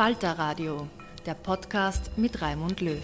Falter Radio, der Podcast mit Raimund Löw.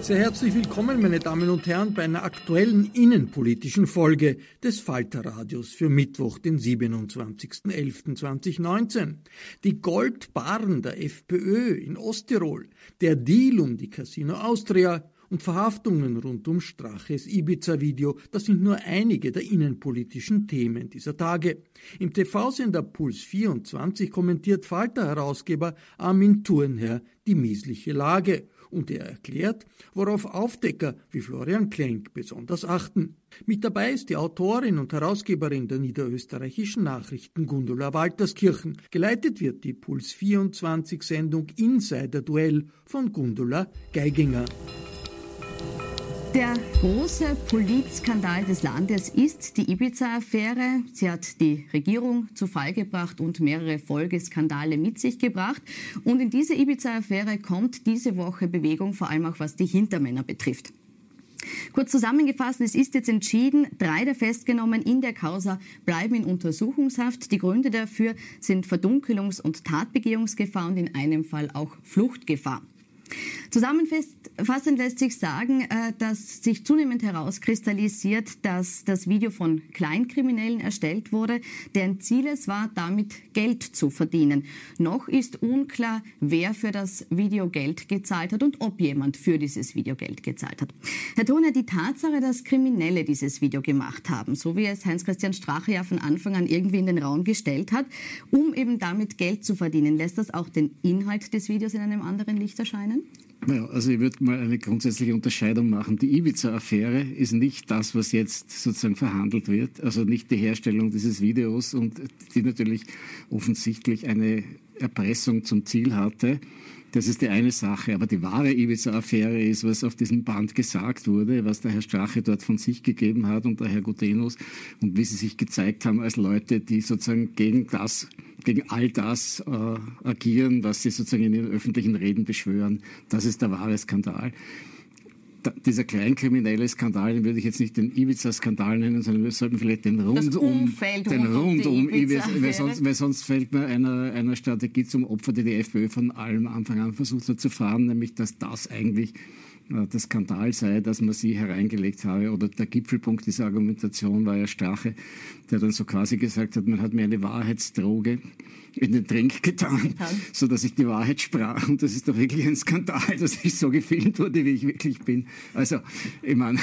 Sehr herzlich willkommen, meine Damen und Herren, bei einer aktuellen innenpolitischen Folge des Falterradios für Mittwoch, den 27.11.2019. Die Goldbarren der FPÖ in Osttirol, der Deal um die Casino Austria, und Verhaftungen rund um Straches Ibiza-Video, das sind nur einige der innenpolitischen Themen dieser Tage. Im TV-Sender Puls 24 kommentiert Falter-Herausgeber Armin Thurnherr die miesliche Lage und er erklärt, worauf Aufdecker wie Florian Klenk besonders achten. Mit dabei ist die Autorin und Herausgeberin der niederösterreichischen Nachrichten Gundula Walterskirchen. Geleitet wird die Puls 24 Sendung Insider Duell von Gundula Geiginger. Der große Politskandal des Landes ist die Ibiza-Affäre. Sie hat die Regierung zu Fall gebracht und mehrere Folgeskandale mit sich gebracht. Und in diese Ibiza-Affäre kommt diese Woche Bewegung, vor allem auch was die Hintermänner betrifft. Kurz zusammengefasst, es ist jetzt entschieden, drei der Festgenommen in der Causa bleiben in Untersuchungshaft. Die Gründe dafür sind Verdunkelungs- und Tatbegehungsgefahr und in einem Fall auch Fluchtgefahr. Zusammenfassend lässt sich sagen, äh, dass sich zunehmend herauskristallisiert, dass das Video von Kleinkriminellen erstellt wurde, deren Ziel es war, damit Geld zu verdienen. Noch ist unklar, wer für das Video Geld gezahlt hat und ob jemand für dieses Video Geld gezahlt hat. Herr Toner, die Tatsache, dass Kriminelle dieses Video gemacht haben, so wie es Heinz-Christian Strache ja von Anfang an irgendwie in den Raum gestellt hat, um eben damit Geld zu verdienen, lässt das auch den Inhalt des Videos in einem anderen Licht erscheinen? Naja, also ich würde mal eine grundsätzliche Unterscheidung machen. Die Ibiza-Affäre ist nicht das, was jetzt sozusagen verhandelt wird, also nicht die Herstellung dieses Videos und die natürlich offensichtlich eine Erpressung zum Ziel hatte. Das ist die eine Sache. Aber die wahre Ibiza-Affäre ist, was auf diesem Band gesagt wurde, was der Herr Strache dort von sich gegeben hat und der Herr Gutenus und wie sie sich gezeigt haben als Leute, die sozusagen gegen das, gegen all das äh, agieren, was sie sozusagen in ihren öffentlichen Reden beschwören. Das ist der wahre Skandal dieser kleinkriminelle Skandal, den würde ich jetzt nicht den Ibiza-Skandal nennen, sondern wir sollten vielleicht den rundum, den rundum Ibiza, weil sonst, weil sonst fällt mir einer, einer Strategie zum Opfer, die die FPÖ von allem Anfang an versucht hat zu fahren, nämlich dass das eigentlich der Skandal sei, dass man sie hereingelegt habe. Oder der Gipfelpunkt dieser Argumentation war ja Strache, der dann so quasi gesagt hat, man hat mir eine Wahrheitsdroge in den Trink getan, so dass ich die Wahrheit sprach. Und das ist doch wirklich ein Skandal, dass ich so gefilmt wurde, wie ich wirklich bin. Also, ich meine,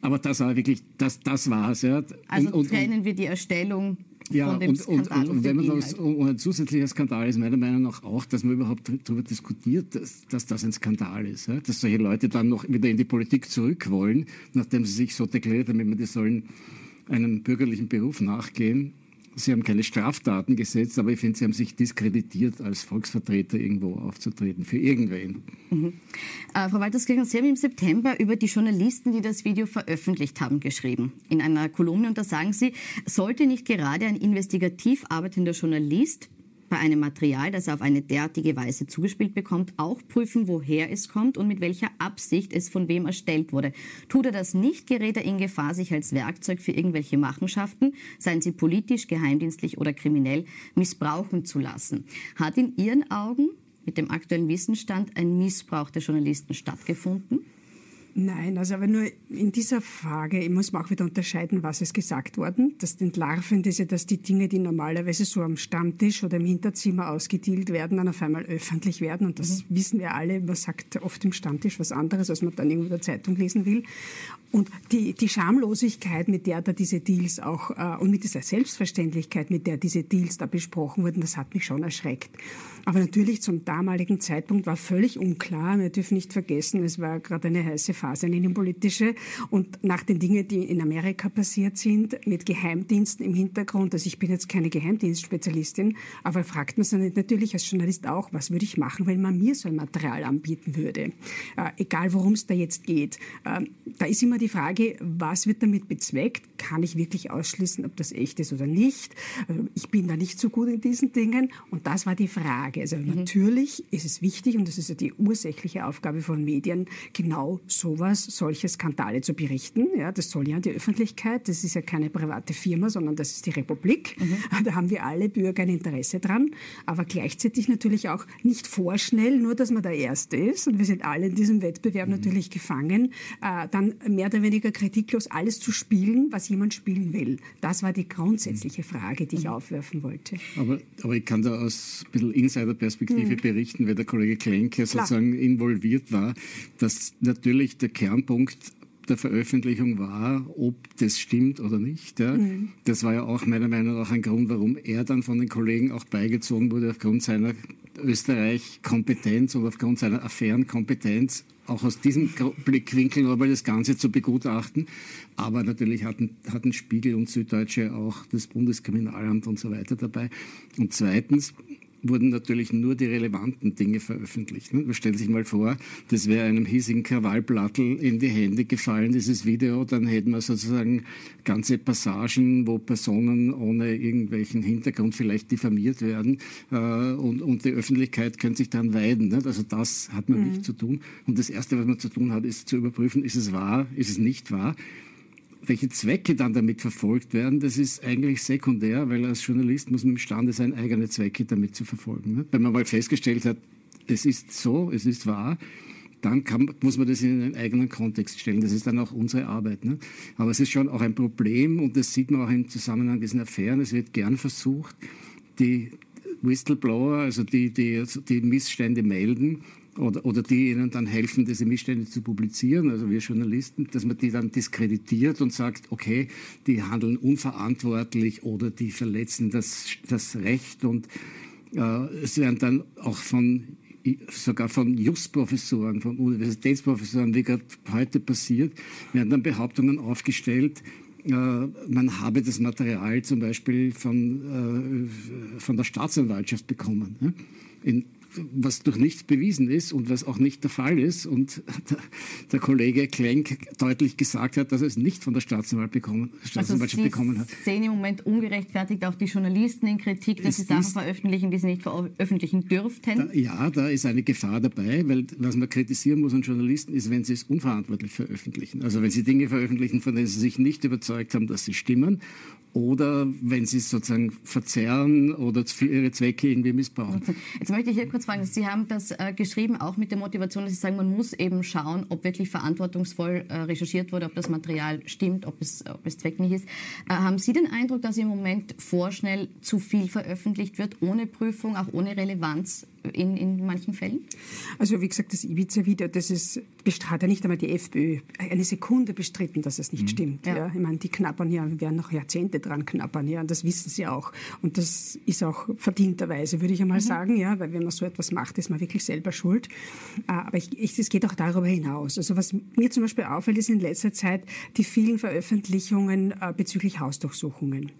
aber das war wirklich, das, das war es. Ja. Also und, und, trennen wir die Erstellung ja, und, und, und, und, wenn man das, und ein zusätzlicher Skandal ist meiner Meinung nach auch, dass man überhaupt darüber diskutiert, dass, dass das ein Skandal ist. Ja? Dass solche Leute dann noch wieder in die Politik zurück wollen, nachdem sie sich so deklariert haben, die sollen einem bürgerlichen Beruf nachgehen Sie haben keine Straftaten gesetzt, aber ich finde, Sie haben sich diskreditiert, als Volksvertreter irgendwo aufzutreten, für irgendwen. Mhm. Äh, Frau Walterskirchen, Sie haben im September über die Journalisten, die das Video veröffentlicht haben, geschrieben. In einer Kolumne, und da sagen Sie, sollte nicht gerade ein investigativ arbeitender Journalist bei einem Material, das er auf eine derartige Weise zugespielt bekommt, auch prüfen, woher es kommt und mit welcher Absicht es von wem erstellt wurde. Tut er das nicht, gerät er in Gefahr, sich als Werkzeug für irgendwelche Machenschaften, seien sie politisch, geheimdienstlich oder kriminell, missbrauchen zu lassen. Hat in Ihren Augen mit dem aktuellen Wissensstand ein Missbrauch der Journalisten stattgefunden? Nein, also aber nur in dieser Frage muss man auch wieder unterscheiden, was ist gesagt worden. Das Entlarvende ist ja, dass die Dinge, die normalerweise so am Stammtisch oder im Hinterzimmer ausgedealt werden, dann auf einmal öffentlich werden. Und das mhm. wissen wir alle. Man sagt oft im Stammtisch was anderes, als man dann irgendwo in der Zeitung lesen will. Und die, die Schamlosigkeit, mit der da diese Deals auch, äh, und mit dieser Selbstverständlichkeit, mit der diese Deals da besprochen wurden, das hat mich schon erschreckt. Aber natürlich zum damaligen Zeitpunkt war völlig unklar. Wir dürfen nicht vergessen, es war gerade eine heiße Phase, eine innenpolitische. Und nach den Dingen, die in Amerika passiert sind, mit Geheimdiensten im Hintergrund, also ich bin jetzt keine Geheimdienstspezialistin, aber fragt man sich natürlich als Journalist auch, was würde ich machen, wenn man mir so ein Material anbieten würde? Äh, egal, worum es da jetzt geht. Äh, da ist immer die Frage, was wird damit bezweckt? Kann ich wirklich ausschließen, ob das echt ist oder nicht? Ich bin da nicht so gut in diesen Dingen. Und das war die Frage. Frage. Also mhm. natürlich ist es wichtig und das ist ja die ursächliche Aufgabe von Medien, genau sowas, solche Skandale zu berichten. Ja, das soll ja die Öffentlichkeit. Das ist ja keine private Firma, sondern das ist die Republik. Mhm. Da haben wir alle Bürger ein Interesse dran. Aber gleichzeitig natürlich auch nicht vorschnell, nur dass man der Erste ist. Und wir sind alle in diesem Wettbewerb mhm. natürlich gefangen, äh, dann mehr oder weniger kritiklos alles zu spielen, was jemand spielen will. Das war die grundsätzliche Frage, die ich mhm. aufwerfen wollte. Aber, aber ich kann da aus ein bisschen Insider Perspektive mhm. berichten, weil der Kollege Klenke sozusagen involviert war, dass natürlich der Kernpunkt der Veröffentlichung war, ob das stimmt oder nicht. Ja. Mhm. Das war ja auch meiner Meinung nach ein Grund, warum er dann von den Kollegen auch beigezogen wurde, aufgrund seiner Österreich-Kompetenz und aufgrund seiner Affärenkompetenz, auch aus diesem Blickwinkel nochmal das Ganze zu begutachten. Aber natürlich hatten, hatten Spiegel und Süddeutsche auch das Bundeskriminalamt und so weiter dabei. Und zweitens, wurden natürlich nur die relevanten Dinge veröffentlicht. Man stellt sich mal vor, das wäre einem hiesigen Krawallblattel in die Hände gefallen, dieses Video, dann hätten wir sozusagen ganze Passagen, wo Personen ohne irgendwelchen Hintergrund vielleicht diffamiert werden äh, und, und die Öffentlichkeit könnte sich dann weiden. Nicht? Also das hat man mhm. nicht zu tun. Und das Erste, was man zu tun hat, ist zu überprüfen, ist es wahr, ist es nicht wahr welche Zwecke dann damit verfolgt werden, das ist eigentlich sekundär, weil als Journalist muss man imstande sein, eigene Zwecke damit zu verfolgen. Ne? Wenn man mal festgestellt hat, es ist so, es ist wahr, dann kann, muss man das in einen eigenen Kontext stellen. Das ist dann auch unsere Arbeit. Ne? Aber es ist schon auch ein Problem und das sieht man auch im Zusammenhang diesen Affären. Es wird gern versucht, die Whistleblower, also die, die, die Missstände melden, oder, oder die ihnen dann helfen, diese Missstände zu publizieren, also wir Journalisten, dass man die dann diskreditiert und sagt, okay, die handeln unverantwortlich oder die verletzen das, das Recht und äh, es werden dann auch von sogar von Justprofessoren, von Universitätsprofessoren, wie gerade heute passiert, werden dann Behauptungen aufgestellt, äh, man habe das Material zum Beispiel von, äh, von der Staatsanwaltschaft bekommen. Ne? In was durch nichts bewiesen ist und was auch nicht der Fall ist. Und der, Kollege Klenk deutlich gesagt hat, dass er es nicht von der Staatsanwalt bekommen, Staatsanwaltschaft also bekommen hat. Sie sehen im Moment ungerechtfertigt auch die Journalisten in Kritik, dass es sie Sachen veröffentlichen, die sie nicht veröffentlichen dürften? Da, ja, da ist eine Gefahr dabei, weil was man kritisieren muss an Journalisten ist, wenn sie es unverantwortlich veröffentlichen. Also wenn sie Dinge veröffentlichen, von denen sie sich nicht überzeugt haben, dass sie stimmen oder wenn sie es sozusagen verzerren oder für ihre Zwecke irgendwie missbrauchen. Jetzt möchte ich hier kurz fragen, Sie haben das äh, geschrieben, auch mit der Motivation, dass Sie sagen, man muss eben schauen, ob wirklich verantwortungsvoll äh, recherchiert wurde, ob das Material stimmt, ob es, ob es zweckmäßig ist. Äh, haben Sie den Eindruck, dass im Moment vorschnell zu viel veröffentlicht wird, ohne Prüfung, auch ohne Relevanz in, in manchen Fällen? Also wie gesagt, das Ibiza-Video, das ist, hat ja nicht einmal die FPÖ eine Sekunde bestritten, dass es nicht mhm. stimmt. Ja. ja. Ich meine, die knappern ja, werden noch Jahrzehnte dran knappern, ja, und das wissen sie auch. Und das ist auch verdienterweise, würde ich einmal mhm. sagen, ja, weil wenn man so etwas macht, ist man wirklich selber schuld. Äh, aber es geht auch darüber hinaus. Also was mir zum Beispiel auffällt, ist in letzter Zeit die vielen Veröffentlichungen äh, bezüglich Hausdurchsuchungen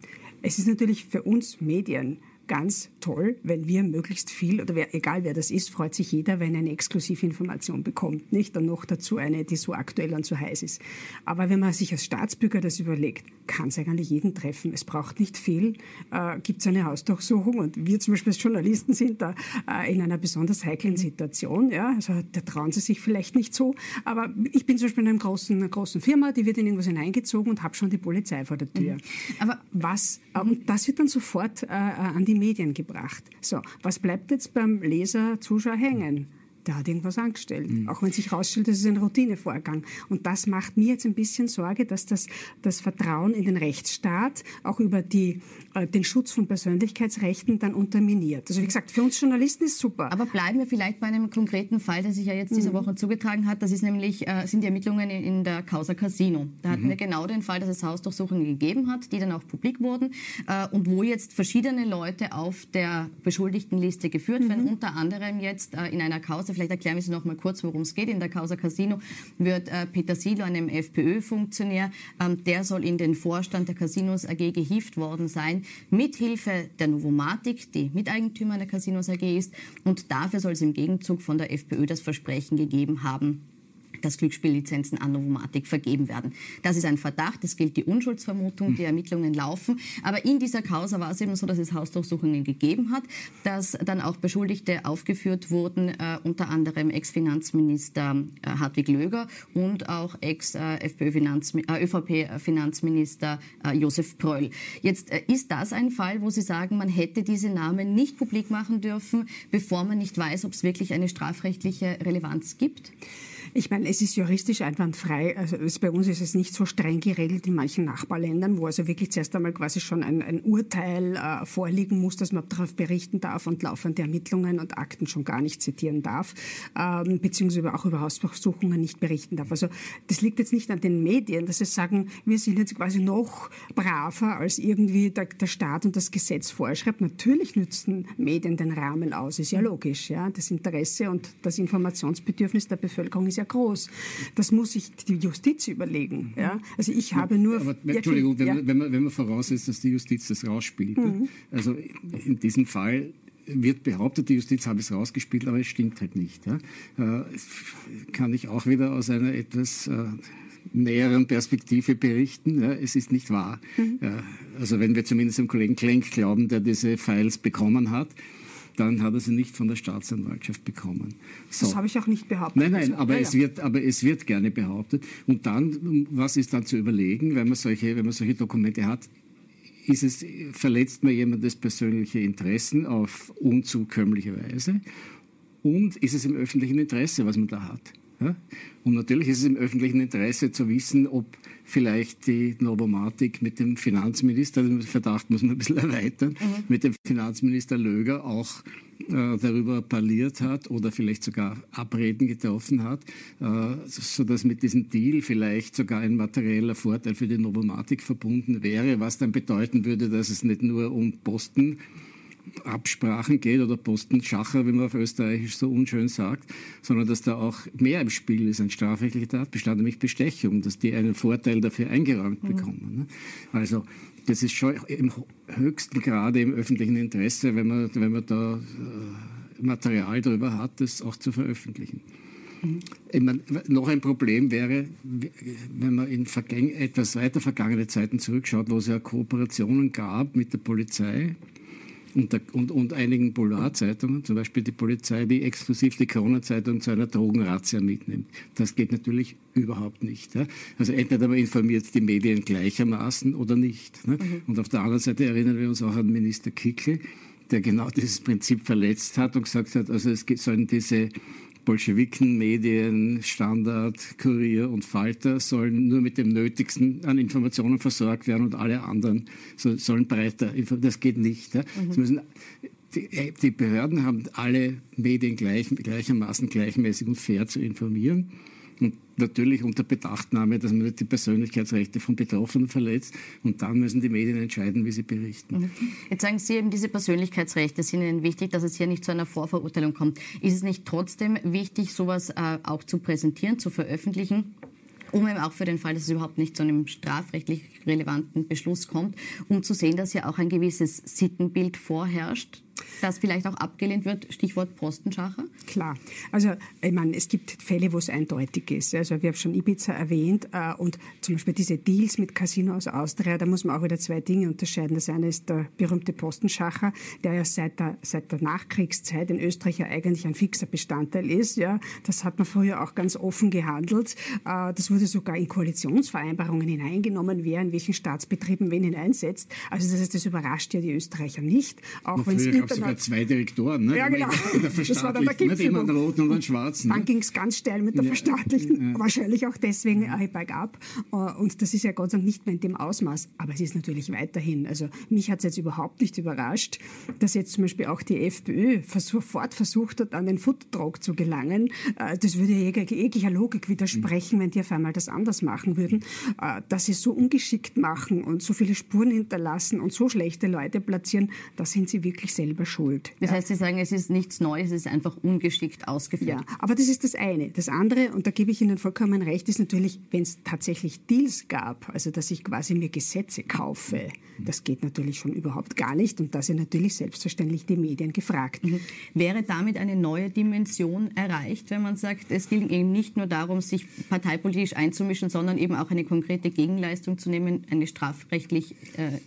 es ist natürlich für uns Medien ganz toll, wenn wir möglichst viel, oder wer, egal wer das ist, freut sich jeder, wenn er eine Exklusivinformation bekommt, nicht? Und noch dazu eine, die so aktuell und so heiß ist. Aber wenn man sich als Staatsbürger das überlegt, kann es eigentlich jeden treffen. Es braucht nicht viel. Äh, Gibt es eine Hausdurchsuchung und wir zum Beispiel als Journalisten sind da äh, in einer besonders heiklen Situation. Ja? Also da trauen sie sich vielleicht nicht so. Aber ich bin zum Beispiel in einer großen, einer großen Firma, die wird in irgendwas hineingezogen und habe schon die Polizei vor der Tür. Mhm. Aber was, äh, und das wird dann sofort äh, an die Medien gebracht. So, was bleibt jetzt beim Leser, Zuschauer hängen? Der hat irgendwas angestellt. Mhm. Auch wenn sich herausstellt, das ist ein Routinevorgang. Und das macht mir jetzt ein bisschen Sorge, dass das, das Vertrauen in den Rechtsstaat auch über die, äh, den Schutz von Persönlichkeitsrechten dann unterminiert. Also wie gesagt, für uns Journalisten ist super. Aber bleiben wir vielleicht bei einem konkreten Fall, der sich ja jetzt diese mhm. Woche zugetragen hat. Das ist nämlich, äh, sind die Ermittlungen in, in, der Causa Casino. Da hatten mhm. wir genau den Fall, dass es Hausdurchsuchungen gegeben hat, die dann auch publik wurden äh, und wo jetzt verschiedene Leute auf der Beschuldigtenliste geführt werden, mhm. unter anderem jetzt äh, in einer Causa vielleicht erklären wir Sie noch mal kurz, worum es geht. In der Causa Casino wird äh, Peter Silo, einem FPÖ-Funktionär, ähm, der soll in den Vorstand der Casinos AG gehievt worden sein, mithilfe der Novomatic, die Miteigentümer der Casinos AG ist. Und dafür soll es im Gegenzug von der FPÖ das Versprechen gegeben haben, dass Glücksspiellizenzen an Novomatic vergeben werden. Das ist ein Verdacht, es gilt die Unschuldsvermutung, die Ermittlungen laufen. Aber in dieser Causa war es eben so, dass es Hausdurchsuchungen gegeben hat, dass dann auch Beschuldigte aufgeführt wurden, äh, unter anderem Ex-Finanzminister äh, Hartwig Löger und auch Ex-ÖVP-Finanzminister äh, äh, Josef Pröll. Jetzt äh, ist das ein Fall, wo Sie sagen, man hätte diese Namen nicht publik machen dürfen, bevor man nicht weiß, ob es wirklich eine strafrechtliche Relevanz gibt? Ich meine, es ist juristisch einwandfrei. Also es, bei uns ist es nicht so streng geregelt in manchen Nachbarländern, wo also wirklich zuerst einmal quasi schon ein, ein Urteil äh, vorliegen muss, dass man darauf berichten darf und laufende Ermittlungen und Akten schon gar nicht zitieren darf, ähm, beziehungsweise auch über Hausdurchsuchungen nicht berichten darf. Also das liegt jetzt nicht an den Medien, dass sie sagen, wir sind jetzt quasi noch braver, als irgendwie der, der Staat und das Gesetz vorschreibt. Natürlich nützen Medien den Rahmen aus, ist ja logisch. Ja? Das Interesse und das Informationsbedürfnis der Bevölkerung ist ja groß. Das muss sich die Justiz überlegen. Ja? Also ich habe nur... Aber, Entschuldigung, wenn, man, wenn, man, wenn man voraussetzt, dass die Justiz das rausspielt. Mhm. Also in diesem Fall wird behauptet, die Justiz habe es rausgespielt, aber es stimmt halt nicht. Ja? Äh, kann ich auch wieder aus einer etwas äh, näheren Perspektive berichten. Ja? Es ist nicht wahr. Mhm. Ja, also wenn wir zumindest dem Kollegen Klenk glauben, der diese Files bekommen hat, dann hat er sie nicht von der Staatsanwaltschaft bekommen. So. Das habe ich auch nicht behauptet. Nein, nein, aber, ja, es Wird, aber es wird gerne behauptet. Und dann, was ist dann zu überlegen, wenn man solche, wenn man solche Dokumente hat? Ist es, verletzt man jemandes persönliche Interessen auf unzukömmliche Weise? Und ist es im öffentlichen Interesse, was man da hat? Ja? Und natürlich ist es im öffentlichen Interesse zu wissen, ob vielleicht die Novomatic mit dem Finanzminister, den Verdacht muss man ein bisschen erweitern, mhm. mit dem Finanzminister Löger auch äh, darüber parliert hat oder vielleicht sogar Abreden getroffen hat, äh, sodass mit diesem Deal vielleicht sogar ein materieller Vorteil für die Novomatic verbunden wäre, was dann bedeuten würde, dass es nicht nur um Posten Absprachen geht oder Postenschacher, wie man auf Österreichisch so unschön sagt, sondern dass da auch mehr im Spiel ist, ein strafrechtlicher Tatbestand, nämlich Bestechung, dass die einen Vorteil dafür eingeräumt mhm. bekommen. Ne? Also das ist schon im höchsten Grade im öffentlichen Interesse, wenn man, wenn man da äh, Material darüber hat, das auch zu veröffentlichen. Mhm. Meine, noch ein Problem wäre, wenn man in etwas weiter vergangene Zeiten zurückschaut, wo es ja Kooperationen gab mit der Polizei, und, der, und, und einigen Boulevardzeitungen, zum Beispiel die Polizei, die exklusiv die Corona-Zeitung zu einer Drogenrazzia mitnimmt. Das geht natürlich überhaupt nicht. Ja? Also entweder man informiert die Medien gleichermaßen oder nicht. Ne? Mhm. Und auf der anderen Seite erinnern wir uns auch an Minister Kickl, der genau dieses Prinzip verletzt hat und gesagt hat, also es sollen diese Bolschewiken, Medien, Standard, Kurier und Falter sollen nur mit dem Nötigsten an Informationen versorgt werden und alle anderen sollen breiter. Das geht nicht. Ja. Mhm. Müssen, die, äh, die, Behörden haben alle Medien gleich, gleichermaßen gleichmäßig und fair zu informieren. Natürlich unter Bedachtnahme, dass man nicht die Persönlichkeitsrechte von Betroffenen verletzt. Und dann müssen die Medien entscheiden, wie sie berichten. Mhm. Jetzt sagen Sie eben, diese Persönlichkeitsrechte sind Ihnen wichtig, dass es hier nicht zu einer Vorverurteilung kommt. Ist es nicht trotzdem wichtig, sowas äh, auch zu präsentieren, zu veröffentlichen? um eben auch für den Fall, dass es überhaupt nicht zu einem strafrechtlich relevanten Beschluss kommt, um zu sehen, dass ja auch ein gewisses Sittenbild vorherrscht, das vielleicht auch abgelehnt wird, Stichwort Postenschacher? Klar. Also, ich meine, es gibt Fälle, wo es eindeutig ist. Also, wir haben schon Ibiza erwähnt äh, und zum Beispiel diese Deals mit Casino aus Austria, da muss man auch wieder zwei Dinge unterscheiden. Das eine ist der berühmte Postenschacher, der ja seit der, seit der Nachkriegszeit in Österreich ja eigentlich ein fixer Bestandteil ist. Ja, das hat man früher auch ganz offen gehandelt. Äh, das wurde sogar in Koalitionsvereinbarungen hineingenommen, wer in welchen Staatsbetrieben wen hineinsetzt. Also, das heißt, das überrascht ja die Österreicher nicht, auch wenn es sogar zwei Direktoren. Ne? Ja, genau. Das war dann der Gipfel. Immer einen roten und einen schwarzen. Dann ne? ging es ganz steil mit der ja, Verstaatlichen. Ja. Wahrscheinlich auch deswegen äh, bergab. Äh, und das ist ja Gott sei Dank nicht mehr in dem Ausmaß. Aber es ist natürlich weiterhin. Also mich hat es jetzt überhaupt nicht überrascht, dass jetzt zum Beispiel auch die FPÖ sofort versucht hat, an den Foodtruck zu gelangen. Äh, das würde ja jeglicher Logik widersprechen, wenn die auf einmal das anders machen würden. Äh, dass sie so ungeschickt machen und so viele Spuren hinterlassen und so schlechte Leute platzieren, da sind sie wirklich selber schuld. Das heißt, Sie sagen, es ist nichts Neues, es ist einfach ungeschickt ausgeführt. Ja, aber das ist das eine. Das andere, und da gebe ich Ihnen vollkommen recht, ist natürlich, wenn es tatsächlich Deals gab, also dass ich quasi mir Gesetze kaufe, das geht natürlich schon überhaupt gar nicht und da sind natürlich selbstverständlich die Medien gefragt. Mhm. Wäre damit eine neue Dimension erreicht, wenn man sagt, es geht eben nicht nur darum, sich parteipolitisch einzumischen, sondern eben auch eine konkrete Gegenleistung zu nehmen, eine strafrechtlich äh,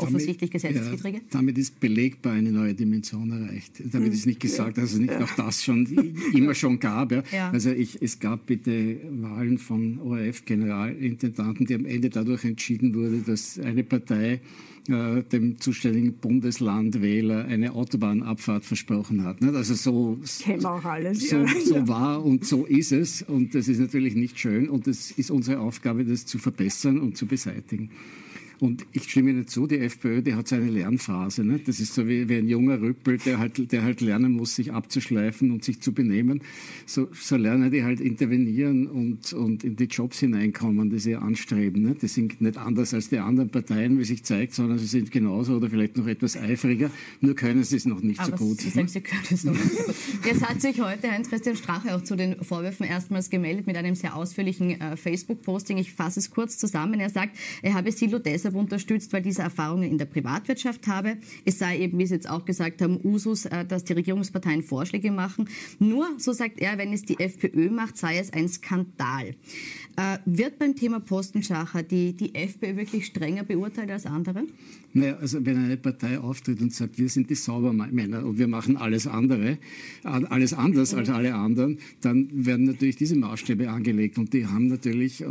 offensichtlich Gesetzeswidrige? Ja, damit ist belegbar eine neue Dimension erreicht. Damit ist nicht gesagt, dass es nicht auch das schon immer schon gab. Ja. ja. Also ich, es gab bitte Wahlen von ORF-Generalintendanten, die am Ende dadurch entschieden wurde, dass eine Partei äh, dem zuständigen Bundeslandwähler eine Autobahnabfahrt versprochen hat. Nicht? Also so, alles, so, ja. so war und so ist es und das ist natürlich nicht schön und es ist unsere Aufgabe, das zu verbessern und zu beseitigen. Und ich stimme Ihnen zu, die FPÖ, die hat seine Lernphase. Ne? Das ist so wie, wie ein junger Rüppel, der halt, der halt lernen muss, sich abzuschleifen und sich zu benehmen. So, so lernen die halt intervenieren und, und in die Jobs hineinkommen, die sie anstreben. Ne? Die sind nicht anders als die anderen Parteien, wie sich zeigt, sondern sie sind genauso oder vielleicht noch etwas eifriger, nur können sie es noch nicht Aber so gut. Sie sagen, sie können es noch nicht so gut. Jetzt hat sich heute Heinz-Christian Strache auch zu den Vorwürfen erstmals gemeldet mit einem sehr ausführlichen äh, Facebook-Posting. Ich fasse es kurz zusammen. Er sagt, er habe Silo deshalb deshalb unterstützt, weil diese Erfahrungen in der Privatwirtschaft habe. Es sei eben, wie Sie jetzt auch gesagt haben, Usus, äh, dass die Regierungsparteien Vorschläge machen. Nur, so sagt er, wenn es die FPÖ macht, sei es ein Skandal. Äh, wird beim Thema Postenschacher die, die FPÖ wirklich strenger beurteilt als andere? Naja, also wenn eine Partei auftritt und sagt, wir sind die Saubermänner und wir machen alles andere, alles anders als alle anderen, dann werden natürlich diese Maßstäbe angelegt und die haben natürlich, äh,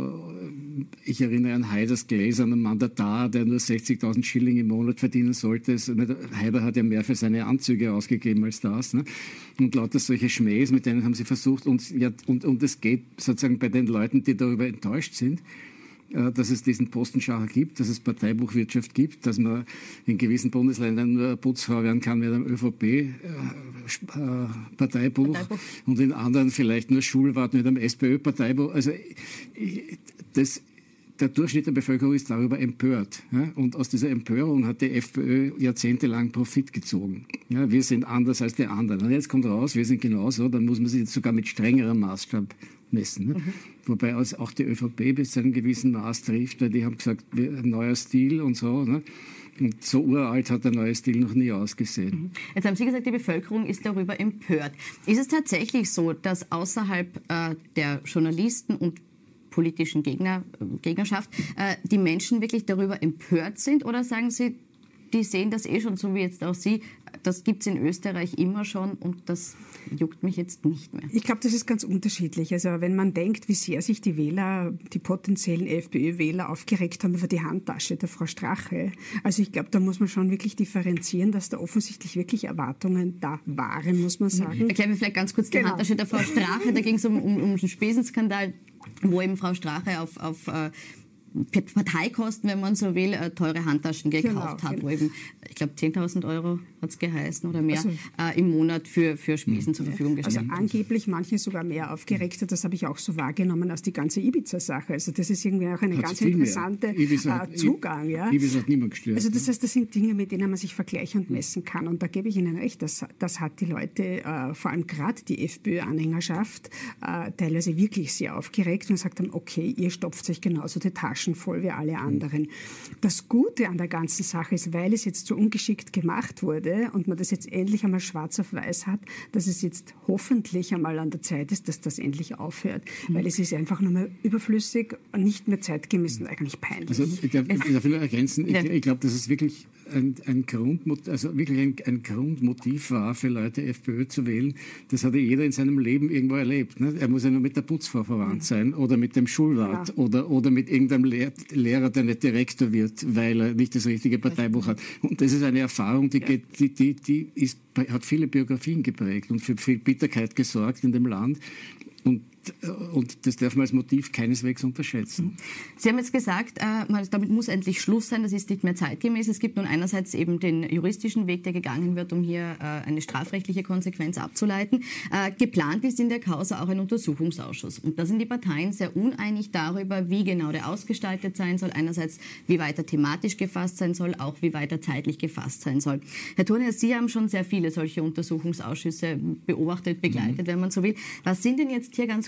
ich erinnere an Haiders gläsernen Mandatar, der nur 60.000 Schilling im Monat verdienen sollte. Haider hat ja mehr für seine Anzüge ausgegeben als das. Ne? Und lauter solche Schmähs, mit denen haben sie versucht, uns, ja, und, und es geht sozusagen bei den Leuten, die darüber enttäuscht sind, äh, dass es diesen Postenschacher gibt, dass es Parteibuchwirtschaft gibt, dass man in gewissen Bundesländern nur Putzfrau werden kann mit einem ÖVP-Parteibuch äh, äh und in anderen vielleicht nur Schulwart mit einem SPÖ-Parteibuch. Also das, der Durchschnitt der Bevölkerung ist darüber empört. Ja? Und aus dieser Empörung hat die FPÖ jahrzehntelang Profit gezogen. Ja? Wir sind anders als die anderen. Und jetzt kommt raus, wir sind genauso, dann muss man sich sogar mit strengerem Maßstab messen. Ne? Mhm. Wobei auch die ÖVP bis zu einem gewissen Maß trifft, weil die haben gesagt, ein neuer Stil und so. Ne? Und so uralt hat der neue Stil noch nie ausgesehen. Mhm. Jetzt haben Sie gesagt, die Bevölkerung ist darüber empört. Ist es tatsächlich so, dass außerhalb äh, der Journalisten und politischen Gegner, Gegnerschaft äh, die Menschen wirklich darüber empört sind? Oder sagen Sie, die sehen das eh schon, so wie jetzt auch Sie. Das gibt es in Österreich immer schon und das juckt mich jetzt nicht mehr. Ich glaube, das ist ganz unterschiedlich. Also wenn man denkt, wie sehr sich die Wähler, die potenziellen FPÖ-Wähler aufgeregt haben über die Handtasche der Frau Strache. Also ich glaube, da muss man schon wirklich differenzieren, dass da offensichtlich wirklich Erwartungen da waren, muss man sagen. Erklären wir vielleicht ganz kurz die genau. Handtasche der Frau Strache. Da ging es um, um, um den Spesenskandal, wo eben Frau Strache auf, auf äh, Parteikosten, wenn man so will, äh, teure Handtaschen gekauft genau, hat, genau. wo eben, ich glaube, 10.000 Euro hat es geheißen oder mehr, also, äh, im Monat für, für Spesen zur Verfügung gestellt. Also angeblich manche sogar mehr aufgeregt, das habe ich auch so wahrgenommen als die ganze Ibiza-Sache. Also das ist irgendwie auch ein ganz interessanter äh, Zugang. Ja? Ibiza hat niemand gestört. Also das heißt, das sind Dinge, mit denen man sich vergleichen und messen kann. Und da gebe ich Ihnen recht, das, das hat die Leute, äh, vor allem gerade die FPÖ-Anhängerschaft, äh, teilweise wirklich sehr aufgeregt und sagt dann, okay, ihr stopft euch genauso die Taschen voll wie alle anderen. Das Gute an der ganzen Sache ist, weil es jetzt so ungeschickt gemacht wurde und man das jetzt endlich einmal schwarz auf weiß hat, dass es jetzt hoffentlich einmal an der Zeit ist, dass das endlich aufhört. Mhm. Weil es ist einfach nur mehr überflüssig, nicht mehr zeitgemäß und eigentlich peinlich. Also ich darf, ich darf ergänzen, ich, ich glaube, das ist wirklich ein, ein, Grundmotiv, also wirklich ein, ein, Grundmotiv war für Leute, FPÖ zu wählen. Das hat ja jeder in seinem Leben irgendwo erlebt. Ne? Er muss ja nur mit der Putzfrau verwandt sein oder mit dem Schulwart ja. oder, oder mit irgendeinem Lehr Lehrer, der nicht Direktor wird, weil er nicht das richtige Parteibuch hat. Und das ist eine Erfahrung, die, geht, die, die, die ist, hat viele Biografien geprägt und für viel Bitterkeit gesorgt in dem Land. Und und das darf man als Motiv keineswegs unterschätzen. Sie haben jetzt gesagt, äh, damit muss endlich Schluss sein, das ist nicht mehr zeitgemäß. Es gibt nun einerseits eben den juristischen Weg, der gegangen wird, um hier äh, eine strafrechtliche Konsequenz abzuleiten. Äh, geplant ist in der Causa auch ein Untersuchungsausschuss. Und da sind die Parteien sehr uneinig darüber, wie genau der ausgestaltet sein soll. Einerseits, wie weit er thematisch gefasst sein soll, auch wie weit er zeitlich gefasst sein soll. Herr Turner, Sie haben schon sehr viele solche Untersuchungsausschüsse beobachtet, begleitet, mhm. wenn man so will. Was sind denn jetzt hier ganz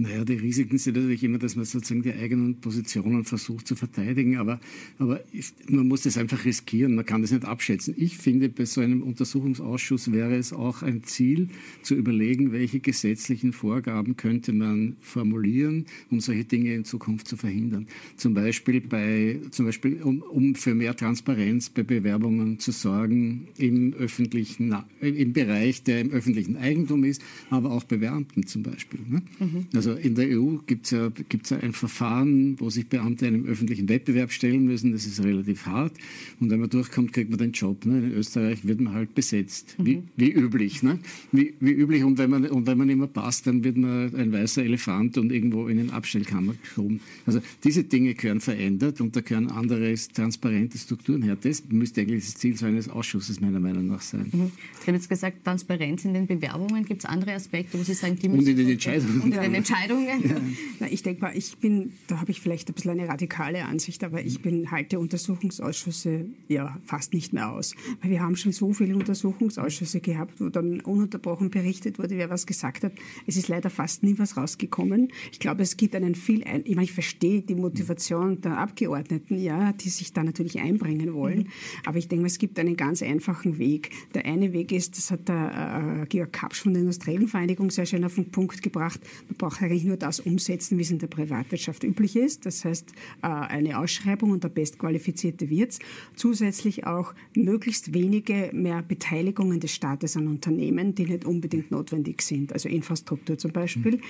Naja, die Risiken sind natürlich immer, dass man sozusagen die eigenen Positionen versucht zu verteidigen, aber, aber man muss das einfach riskieren, man kann das nicht abschätzen. Ich finde, bei so einem Untersuchungsausschuss wäre es auch ein Ziel, zu überlegen, welche gesetzlichen Vorgaben könnte man formulieren, um solche Dinge in Zukunft zu verhindern. Zum Beispiel, bei, zum Beispiel um, um für mehr Transparenz bei Bewerbungen zu sorgen im öffentlichen, im Bereich, der im öffentlichen Eigentum ist, aber auch bei Beamten zum Beispiel. Ne? Mhm. Also also in der EU gibt es ja, gibt's ja ein Verfahren, wo sich Beamte einem öffentlichen Wettbewerb stellen müssen. Das ist relativ hart. Und wenn man durchkommt, kriegt man den Job. Ne? In Österreich wird man halt besetzt, mhm. wie, wie, üblich. Ne? Wie, wie, üblich. Und wenn, man, und wenn man immer passt, dann wird man ein weißer Elefant und irgendwo in den Abstellkammer geschoben. Also diese Dinge gehören verändert und da gehören andere transparente Strukturen her. Das müsste eigentlich das Ziel so eines Ausschusses meiner Meinung nach sein. Mhm. Ich habe jetzt gesagt, Transparenz in den Bewerbungen. Gibt es andere Aspekte, wo Sie sagen, die müssen... Und in den Entscheidungen. Und in den Entscheidungen. Entscheidungen? Ja. Na, ich denke mal, ich bin, da habe ich vielleicht ein bisschen eine radikale Ansicht, aber ich bin, halte Untersuchungsausschüsse ja fast nicht mehr aus. Weil wir haben schon so viele Untersuchungsausschüsse gehabt, wo dann ununterbrochen berichtet wurde, wer was gesagt hat. Es ist leider fast nie was rausgekommen. Ich glaube, es gibt einen viel, ein, ich meine, ich verstehe die Motivation der Abgeordneten, ja, die sich da natürlich einbringen wollen. Mhm. Aber ich denke, es gibt einen ganz einfachen Weg. Der eine Weg ist, das hat der äh, Georg Kapsch von der Industriellen Vereinigung sehr schön auf den Punkt gebracht, man braucht eigentlich nur das umsetzen, wie es in der Privatwirtschaft üblich ist. Das heißt, äh, eine Ausschreibung und der bestqualifizierte Wirt. Zusätzlich auch möglichst wenige mehr Beteiligungen des Staates an Unternehmen, die nicht unbedingt notwendig sind. Also Infrastruktur zum Beispiel. Mhm.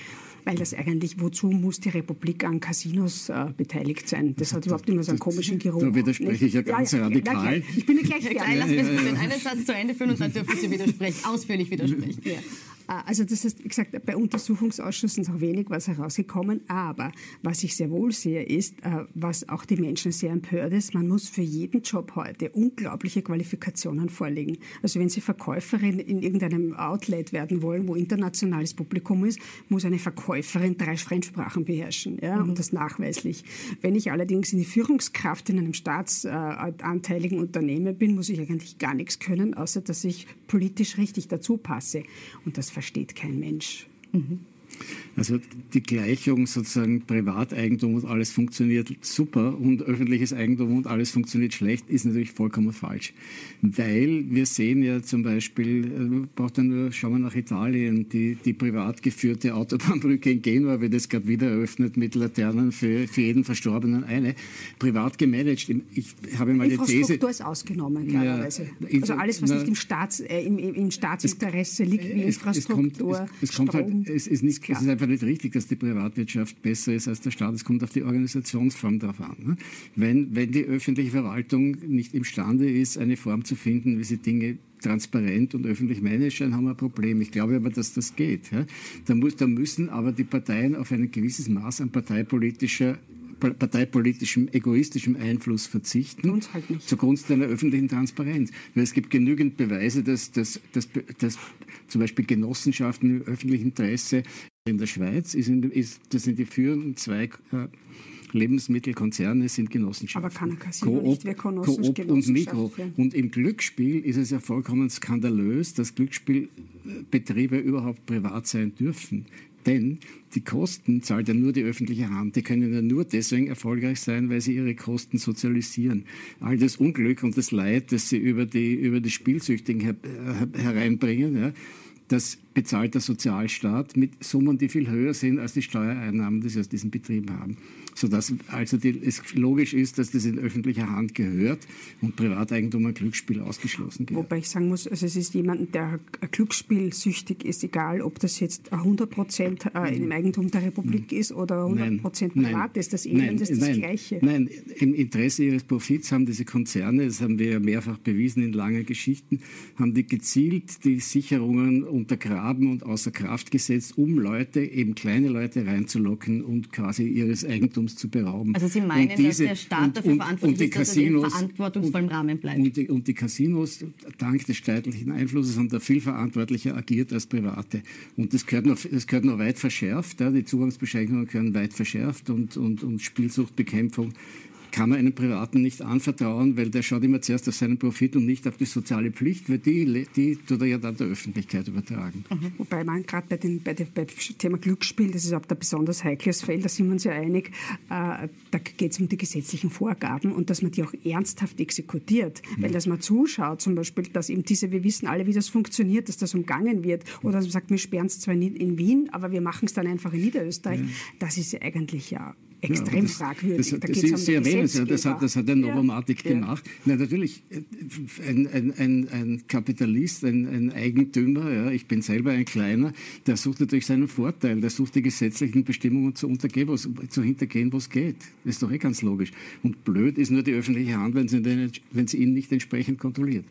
Weil das eigentlich, wozu muss die Republik an Casinos äh, beteiligt sein? Das, das hat überhaupt immer so einen komischen Geruch. Da widerspreche ich ja ganz ja, ja, radikal. Ja, ich bin ja gleich fertig. Lass mich den einen Satz zu Ende führen und dann dürfen Sie widersprechen, ausführlich widersprechen. Ja. Äh, also das heißt, wie gesagt, bei Untersuchungsausschüssen ist auch wenig was herausgekommen. Aber was ich sehr wohl sehe, ist, äh, was auch die Menschen sehr empört ist, man muss für jeden Job heute unglaubliche Qualifikationen vorlegen. Also wenn Sie Verkäuferin in irgendeinem Outlet werden wollen, wo internationales Publikum ist, muss eine Verkäuferin drei Fremdsprachen beherrschen. Ja, mhm. und das nachweislich. Wenn ich allerdings in die Führungskraft in einem staatsanteiligen Unternehmen bin, muss ich eigentlich gar nichts können, außer dass ich politisch richtig dazu passe. Und das versteht kein Mensch. Mhm. Also die Gleichung sozusagen Privateigentum und alles funktioniert super und öffentliches Eigentum und alles funktioniert schlecht, ist natürlich vollkommen falsch. Weil wir sehen ja zum Beispiel, äh, braucht ja nur, schauen wir nach Italien, die, die privat geführte Autobahnbrücke in Genua wird jetzt gerade wieder eröffnet mit Laternen für, für jeden Verstorbenen eine. Privat gemanagt. Ich habe mal die These... Infrastruktur ist ausgenommen, klarerweise. Ja, also alles, was na, nicht im, Staats, äh, im, im Staatsinteresse liegt, wie es, Infrastruktur, es kommt, es, es kommt halt, es ist, nicht, es ist einfach nicht richtig, dass die Privatwirtschaft besser ist als der Staat. Es kommt auf die Organisationsform darauf an. Ne? Wenn, wenn die öffentliche Verwaltung nicht imstande ist, eine Form zu finden, wie sie Dinge transparent und öffentlich managen, haben wir ein Problem. Ich glaube aber, dass das geht. Ja? Da, muss, da müssen aber die Parteien auf ein gewisses Maß an parteipolitischer parteipolitischem, egoistischem Einfluss verzichten, halt zugunsten einer öffentlichen Transparenz. Weil es gibt genügend Beweise, dass, dass, dass, dass zum Beispiel Genossenschaften im öffentlichen Interesse in der Schweiz, ist in, ist, das sind die führenden zwei äh, Lebensmittelkonzerne sind Genossenschaften. Aber kann Casino Coop, nicht Coop und Mikro. Und im Glücksspiel ist es ja vollkommen skandalös, dass Glücksspielbetriebe überhaupt privat sein dürfen. Denn die Kosten zahlt ja nur die öffentliche Hand. Die können ja nur deswegen erfolgreich sein, weil sie ihre Kosten sozialisieren. All das Unglück und das Leid, das sie über die, über die Spielsüchtigen her, hereinbringen, ja, das bezahlt der Sozialstaat mit Summen, die viel höher sind als die Steuereinnahmen, die sie aus diesen Betrieben haben. Sodass also die, es logisch ist, dass das in öffentlicher Hand gehört und Privateigentum ein Glücksspiel ausgeschlossen gehört. Wobei ich sagen muss, also es ist jemand, der Glücksspielsüchtig ist, egal ob das jetzt 100 Prozent äh, im Eigentum der Republik ist oder 100 Prozent privat ist. Das Elend ist das nein, Gleiche. Nein, im Interesse ihres Profits haben diese Konzerne, das haben wir ja mehrfach bewiesen in langen Geschichten, haben die gezielt die Sicherungen untergraben und außer Kraft gesetzt, um Leute, eben kleine Leute reinzulocken und quasi ihres Eigentums zu berauben. Also Sie meinen, diese, dass der Staat und, dafür verantwortlich ist, dass Casinos, er in verantwortungsvollem Rahmen bleibt? Und die, und die Casinos, dank des staatlichen Einflusses, haben da viel verantwortlicher agiert als Private. Und das gehört noch, das gehört noch weit verschärft. Ja, die Zugangsbeschränkungen gehören weit verschärft und, und, und Spielsuchtbekämpfung kann man einem Privaten nicht anvertrauen, weil der schaut immer zuerst auf seinen Profit und nicht auf die soziale Pflicht, weil die, die tut er ja dann der Öffentlichkeit übertragen. Mhm. Wobei man gerade bei, den, bei, bei dem Thema Glücksspiel, das ist auch ein besonders heikles Feld, da sind wir uns ja einig, äh, da geht es um die gesetzlichen Vorgaben und dass man die auch ernsthaft exekutiert. Mhm. Weil dass man zuschaut, zum Beispiel, dass eben diese, wir wissen alle, wie das funktioniert, dass das umgangen wird, oder dass man sagt, wir sperren es zwar nicht in Wien, aber wir machen es dann einfach in Niederösterreich, ja. das ist ja eigentlich ja extrem ja, das, fragwürdig. Das, das, da das ist, Sie erwähnen es ja, das hat, das hat der Novomatic ja. gemacht. Na, natürlich, ein, ein, ein, ein Kapitalist, ein, ein Eigentümer, ja, ich bin selber ein Kleiner, der sucht natürlich seinen Vorteil, der sucht die gesetzlichen Bestimmungen zu, untergehen, zu hintergehen, wo es geht. Das ist doch eh ganz logisch. Und blöd ist nur die öffentliche Hand, wenn sie, den, wenn sie ihn nicht entsprechend kontrolliert.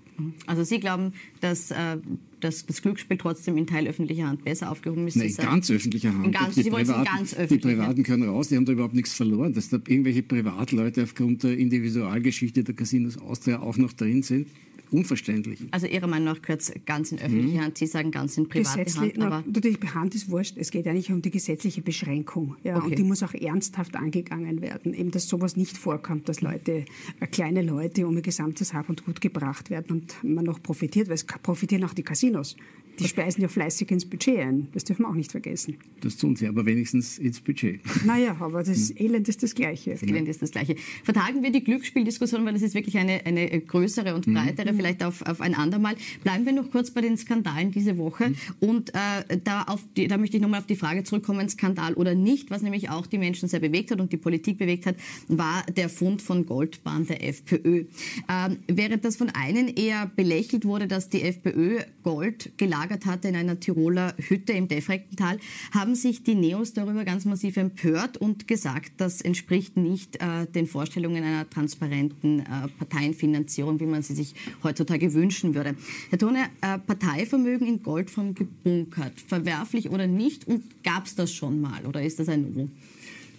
Also Sie glauben, dass äh, dass das Glücksspiel trotzdem in teilöffentlicher Hand besser aufgehoben ist. Nein, in ganz öffentlicher Hand. In ganz, die, Privaten, ganz die Privaten können raus, die haben da überhaupt nichts verloren. Dass da irgendwelche Privatleute aufgrund der Individualgeschichte der Casinos Austria auch noch drin sind, unverständlich. Also Ihrer Meinung nach gehört es ganz in öffentliche mhm. Hand, Sie sagen ganz in private Gesetzlich, Hand. Aber natürlich, Hand ist wurscht, es geht eigentlich um die gesetzliche Beschränkung. Ja, okay. Und die muss auch ernsthaft angegangen werden. Eben, dass sowas nicht vorkommt, dass Leute, äh, kleine Leute um ihr gesamtes Hab und Gut gebracht werden und man noch profitiert, weil es profitieren auch die Casinos. Die speisen ja fleißig ins Budget ein. Das dürfen wir auch nicht vergessen. Das tun sie, aber wenigstens ins Budget. Naja, aber das hm. Elend ist das Gleiche. Das Elend ist das Gleiche. Vertagen wir die Glücksspieldiskussion, weil das ist wirklich eine, eine größere und hm. breitere, mhm. Vielleicht auf, auf ein andermal. Bleiben wir noch kurz bei den Skandalen diese Woche. Mhm. Und äh, da, auf die, da möchte ich nochmal auf die Frage zurückkommen, Skandal oder nicht. Was nämlich auch die Menschen sehr bewegt hat und die Politik bewegt hat, war der Fund von Goldbahn der FPÖ. Ähm, während das von einen eher belächelt wurde, dass die FPÖ Gold gelagert hatte in einer Tiroler Hütte im Defrektental, haben sich die Neos darüber ganz massiv empört und gesagt, das entspricht nicht äh, den Vorstellungen einer transparenten äh, Parteienfinanzierung, wie man sie sich heutzutage wünschen würde. Herr Tone, äh, Parteivermögen in Goldform gebunkert, verwerflich oder nicht? Und gab es das schon mal oder ist das ein Novum?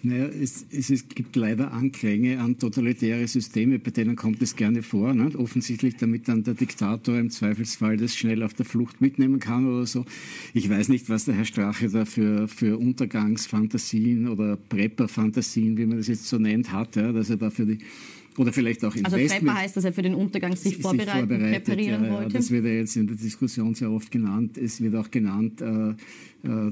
Naja, es, es, es, gibt leider Anklänge an totalitäre Systeme, bei denen kommt es gerne vor. Ne? Offensichtlich, damit dann der Diktator im Zweifelsfall das schnell auf der Flucht mitnehmen kann oder so. Ich weiß nicht, was der Herr Strache da für, für Untergangsfantasien oder Prepper-Fantasien, wie man das jetzt so nennt, hat, ja? dass er da für die oder vielleicht auch also Investment. Also Prepper heißt, dass er für den Untergang sich, sich vorbereiten, vorbereitet, präparieren ja, wollte? Das wird ja jetzt in der Diskussion sehr oft genannt. Es wird auch genannt, äh, äh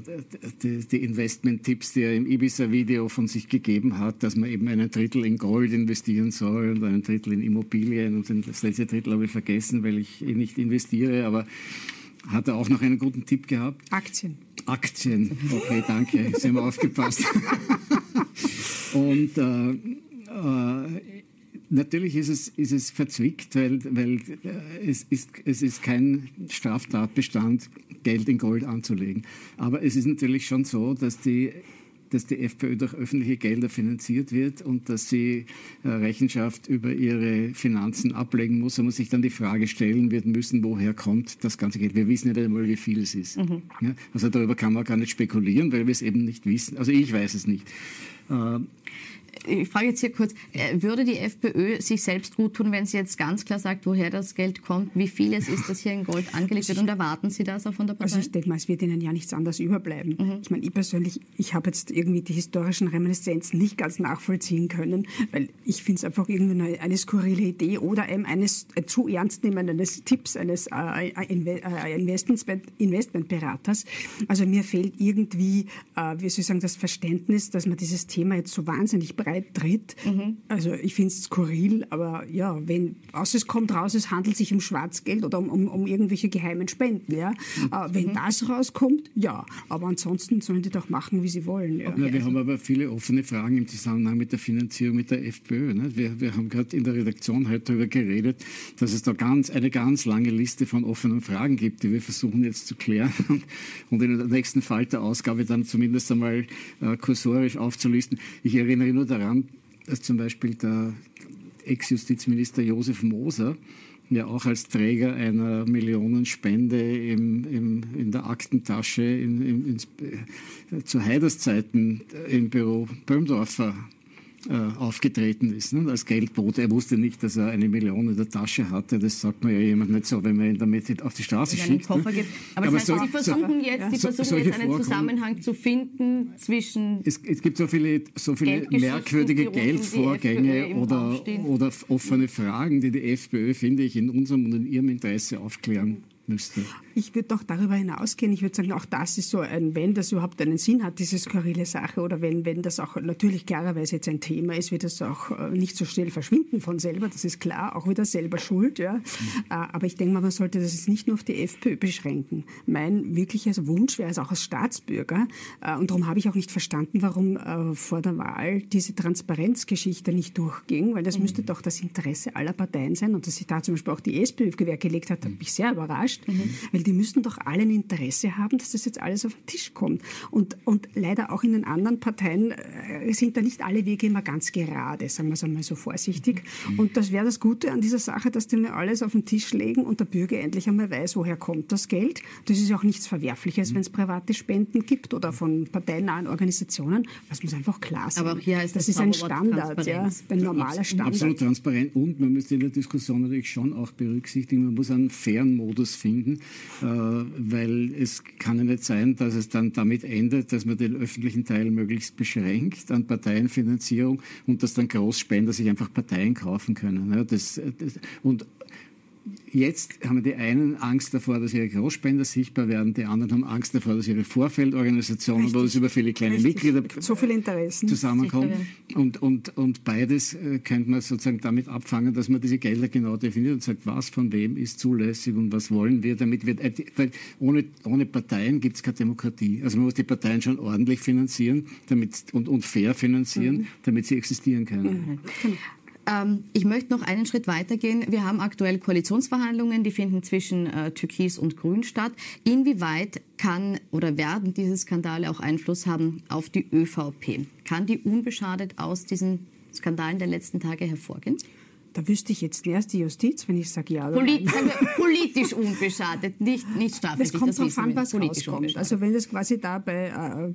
die, die Investment-Tipps, die er im Ibiza-Video von sich gegeben hat, dass man eben einen Drittel in Gold investieren soll und einen Drittel in Immobilien und das letzte Drittel habe ich vergessen, weil ich eh nicht investiere, aber hat er auch noch einen guten Tipp gehabt? Aktien. Aktien, okay, danke, Sie haben aufgepasst. und äh, äh, Natürlich ist es, ist es verzwickt, weil, weil äh, es, ist, es ist kein Straftatbestand, Geld in Gold anzulegen. Aber es ist natürlich schon so, dass die dass die FPÖ durch öffentliche Gelder finanziert wird und dass sie äh, Rechenschaft über ihre Finanzen ablegen muss. Da muss sich dann die Frage stellen wird müssen, woher kommt das ganze Geld. Wir wissen ja nicht einmal, wie viel es ist. Mhm. Ja, also darüber kann man gar nicht spekulieren, weil wir es eben nicht wissen. Also ich weiß es nicht. Äh, ich frage jetzt hier kurz, äh, würde die FPÖ sich selbst gut tun, wenn sie jetzt ganz klar sagt, woher das Geld kommt, wie viel es ist, das hier in Gold angelegt wird und erwarten Sie das auch von der Partei? Also ich denke mal, es wird Ihnen ja nichts anderes überbleiben. Mhm. Ich meine, ich persönlich, ich habe jetzt irgendwie die historischen Reminiszenzen nicht ganz nachvollziehen können, weil ich finde es einfach irgendwie eine, eine, skurrile Idee oder eben eines äh, zu ernst nehmen eines Tipps eines äh, äh, äh Investmentberaters. Also mir fehlt irgendwie, äh, wie soll ich sagen, das Verständnis, dass man dieses Thema jetzt so wahnsinnig breit breit tritt. Mhm. Also ich finde es skurril, aber ja, wenn, außer es kommt raus, es handelt sich um Schwarzgeld oder um, um, um irgendwelche geheimen Spenden. Ja? Mhm. Äh, wenn mhm. das rauskommt, ja. Aber ansonsten sollen die doch machen, wie sie wollen. Ja. Ja, wir haben aber viele offene Fragen im Zusammenhang mit der Finanzierung mit der FPÖ. Ne? Wir, wir haben gerade in der Redaktion heute darüber geredet, dass es da ganz, eine ganz lange Liste von offenen Fragen gibt, die wir versuchen jetzt zu klären und in der nächsten Falter-Ausgabe dann zumindest einmal äh, kursorisch aufzulisten. Ich erinnere nur daran, daran, dass zum Beispiel der Ex-Justizminister Josef Moser ja auch als Träger einer Millionenspende im, im, in der Aktentasche in, in, in, äh, zu Heiderszeiten im Büro Böhmdorfer aufgetreten ist, ne, als Geldbote. Er wusste nicht, dass er eine Million in der Tasche hatte. Das sagt man ja jemand nicht so, wenn man ihn damit auf die Straße schickt. Ne? Aber, Aber das heißt, so, Sie versuchen jetzt, ja, Sie versuchen jetzt einen Zusammenhang zu finden zwischen. Es, es gibt so viele, so viele merkwürdige Geldvorgänge oder, oder offene Fragen, die die FPÖ, finde ich, in unserem und in ihrem Interesse aufklären müsste. Ich würde doch darüber hinausgehen. Ich würde sagen, auch das ist so ein, wenn das überhaupt einen Sinn hat, diese skurrile Sache, oder wenn, wenn das auch natürlich klarerweise jetzt ein Thema ist, wird das auch äh, nicht so schnell verschwinden von selber. Das ist klar, auch wieder selber schuld. Ja. Mhm. Äh, aber ich denke mal, man sollte das jetzt nicht nur auf die FPÖ beschränken. Mein wirklicher Wunsch wäre es auch als Staatsbürger, äh, und darum habe ich auch nicht verstanden, warum vor der Wahl diese Transparenzgeschichte nicht durchging, weil das mhm. müsste doch das Interesse aller Parteien sein. Und dass sich da zum Beispiel auch die SPÖ Gewehr gelegt hat, hat mich sehr überrascht, mhm. weil die müssen doch alle ein Interesse haben, dass das jetzt alles auf den Tisch kommt. Und, und leider auch in den anderen Parteien äh, sind da nicht alle Wege immer ganz gerade, sagen wir es einmal so vorsichtig. Mhm. Und das wäre das Gute an dieser Sache, dass die mir alles auf den Tisch legen und der Bürger endlich einmal weiß, woher kommt das Geld. Das ist auch nichts Verwerfliches, mhm. wenn es private Spenden gibt oder von parteinahen Organisationen. Das muss einfach klar sein. Aber auch hier heißt das, das ist ein Standard, ja, ein normaler Standard. Absolut transparent und man müsste in der Diskussion natürlich schon auch berücksichtigen, man muss einen fairen Modus finden, weil es kann ja nicht sein, dass es dann damit endet, dass man den öffentlichen Teil möglichst beschränkt an Parteienfinanzierung und dass dann Großspender sich einfach Parteien kaufen können. Das, das, und Jetzt haben die einen Angst davor, dass ihre Großspender sichtbar werden, die anderen haben Angst davor, dass ihre Vorfeldorganisationen, Richtig. wo es über viele kleine Richtig. Mitglieder so viele Interessen zusammenkommen. Und, und, und beides äh, könnte man sozusagen damit abfangen, dass man diese Gelder genau definiert und sagt, was von wem ist zulässig und was wollen wir, damit wird, äh, weil ohne, ohne Parteien gibt es keine Demokratie. Also man muss die Parteien schon ordentlich finanzieren damit, und, und fair finanzieren, mhm. damit sie existieren können. Mhm. Ähm, ich möchte noch einen Schritt weitergehen. Wir haben aktuell Koalitionsverhandlungen, die finden zwischen äh, Türkis und Grün statt. Inwieweit kann oder werden diese Skandale auch Einfluss haben auf die ÖVP? Kann die unbeschadet aus diesen Skandalen der letzten Tage hervorgehen? Da wüsste ich jetzt erst die Justiz, wenn ich sage ja oder Polit nein. politisch unbeschadet, nicht, nicht strafrechtlich. Das kommt darauf an, was rauskommt. Also wenn es quasi dabei äh,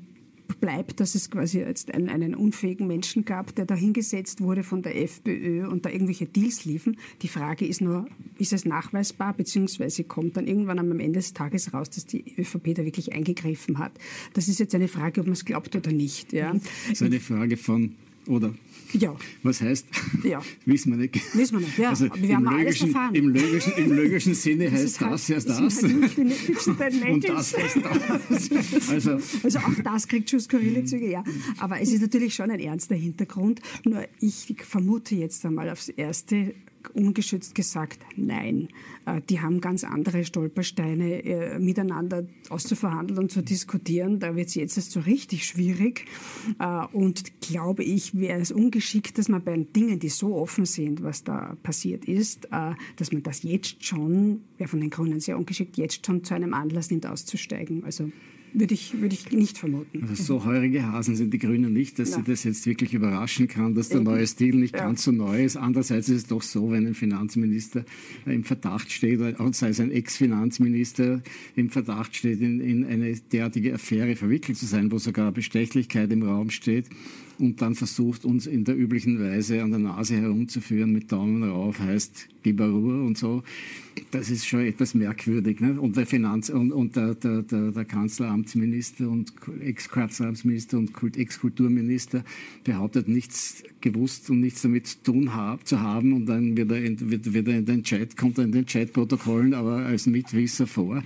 bleibt, dass es quasi jetzt einen, einen unfähigen Menschen gab, der da hingesetzt wurde von der FPÖ und da irgendwelche Deals liefen. Die Frage ist nur, ist es nachweisbar, beziehungsweise kommt dann irgendwann am Ende des Tages raus, dass die ÖVP da wirklich eingegriffen hat. Das ist jetzt eine Frage, ob man es glaubt oder nicht. Ja. Das ist eine Frage von oder? Ja. Was heißt? Ja. Wissen wir nicht. Wissen wir nicht, ja. Also wir im, haben alles erfahren. im, logischen, Im logischen Sinne heißt ist halt- das ja das das. halt die Und das heißt das. Also, Also auch das kriegt schon skurrile Züge, ja. Aber es ist natürlich schon ein ernster Hintergrund. Nur ich vermute jetzt einmal aufs Erste ungeschützt gesagt, nein. Äh, Die haben ganz andere Stolpersteine äh, miteinander auszuverhandeln und zu diskutieren. Da wird es jetzt erst so richtig schwierig. Äh, Und glaube ich, wäre es ungeschickt, dass man bei Dingen, die so offen sind, was da passiert ist, dass man das jetzt schon, wäre von den Grünen sehr ungeschickt, jetzt schon zu einem Anlass nimmt, auszusteigen. Also würde ich, würde ich nicht vermuten. also so heurige Hasen sind die Grünen nicht, dass sie Nein. das jetzt wirklich überraschen kann, dass der Eben. neue Stil nicht Ja. ganz so neu ist. Andererseits ist es doch so, wenn ein Finanzminister im Verdacht steht, oder sei es ein Ex-Finanzminister im Verdacht steht, in, in eine derartige Affäre verwickelt zu sein, wo sogar Bestechlichkeit im Raum steht und dann versucht, uns in der üblichen Weise an der Nase herumzuführen mit Daumen rauf, heißt gib Ruhe und so. Das ist schon etwas merkwürdig. Ne? Und der Finanz- und, und der, der, der, der Kanzleramtsminister und Ex-Kanzleramtsminister und Kult- Ex-Kulturminister behauptet, nichts gewusst und nichts damit zu tun hab, zu haben. Und dann wird er, in, wird, wird er in den Chat, kommt er in den Chatprotokollen aber als Mitwisser vor.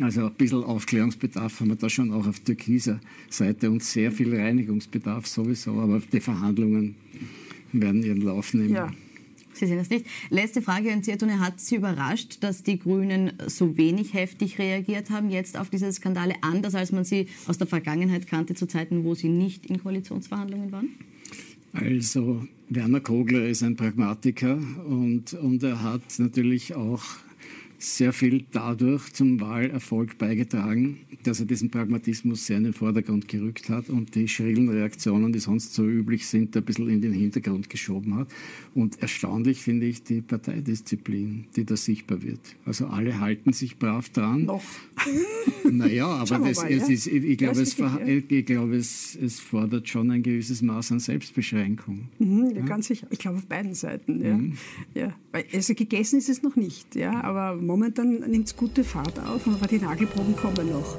Also ein bisschen Aufklärungsbedarf haben wir da schon auch auf türkiser Seite und sehr viel Reinigungsbedarf sowieso. Aber die Verhandlungen werden ihren Lauf nehmen. Ja. Sie sehen das nicht. Letzte Frage an Sie, Herr. Hat Sie überrascht, dass die Grünen so wenig heftig reagiert haben jetzt auf diese Skandale, anders als man sie aus der Vergangenheit kannte, zu Zeiten, wo sie nicht in Koalitionsverhandlungen waren? Also Werner Kogler ist ein Pragmatiker und, und er hat natürlich auch sehr viel dadurch zum Wahlerfolg beigetragen, dass er diesen Pragmatismus sehr in den Vordergrund gerückt hat und die schrillen Reaktionen, die sonst so üblich sind, ein bisschen in den Hintergrund geschoben hat. Und erstaunlich finde ich die Parteidisziplin, die da sichtbar wird. Also alle halten sich brav dran. Noch. Naja, aber das, mal, es ja. ist, ich, ich glaube, es, ja. ich glaube es, es fordert schon ein gewisses Maß an Selbstbeschränkung. Mhm, ja, ganz sicher. Ich glaube auf beiden Seiten. Ja. Mhm. Ja. Also gegessen ist es noch nicht, ja. aber momentan nimmt es gute Fahrt auf, aber die Nagelproben kommen noch.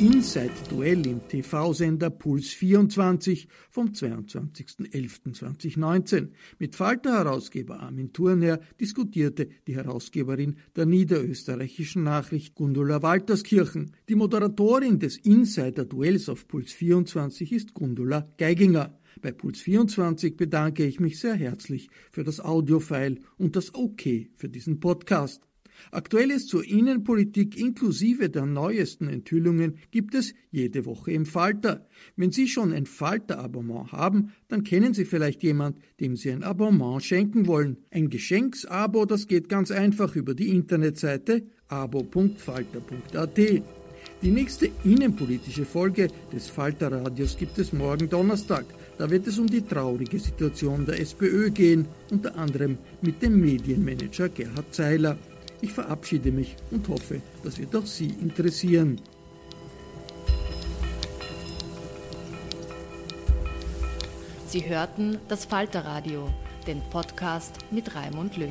Inside-Duell im TV-Sender Puls 24 vom 22.11.2019. Mit Falter-Herausgeber Armin Thurner diskutierte die Herausgeberin der niederösterreichischen Nachricht Gundula Walterskirchen. Die Moderatorin des Insider-Duells auf Puls 24 ist Gundula Geiginger. Bei Puls 24 bedanke ich mich sehr herzlich für das Audiofile und das OK für diesen Podcast. Aktuelles zur Innenpolitik inklusive der neuesten Enthüllungen gibt es jede Woche im Falter. Wenn Sie schon ein Falter-Abonnement haben, dann kennen Sie vielleicht jemand, dem Sie ein Abonnement schenken wollen. Ein Geschenksabo, das geht ganz einfach über die Internetseite abo.falter.at. Die nächste innenpolitische Folge des Falter-Radios gibt es morgen Donnerstag. Da wird es um die traurige Situation der SPÖ gehen, unter anderem mit dem Medienmanager Gerhard Zeiler. Ich verabschiede mich und hoffe, das wird auch Sie interessieren. Sie hörten das Falterradio, den Podcast mit Raimund Löw.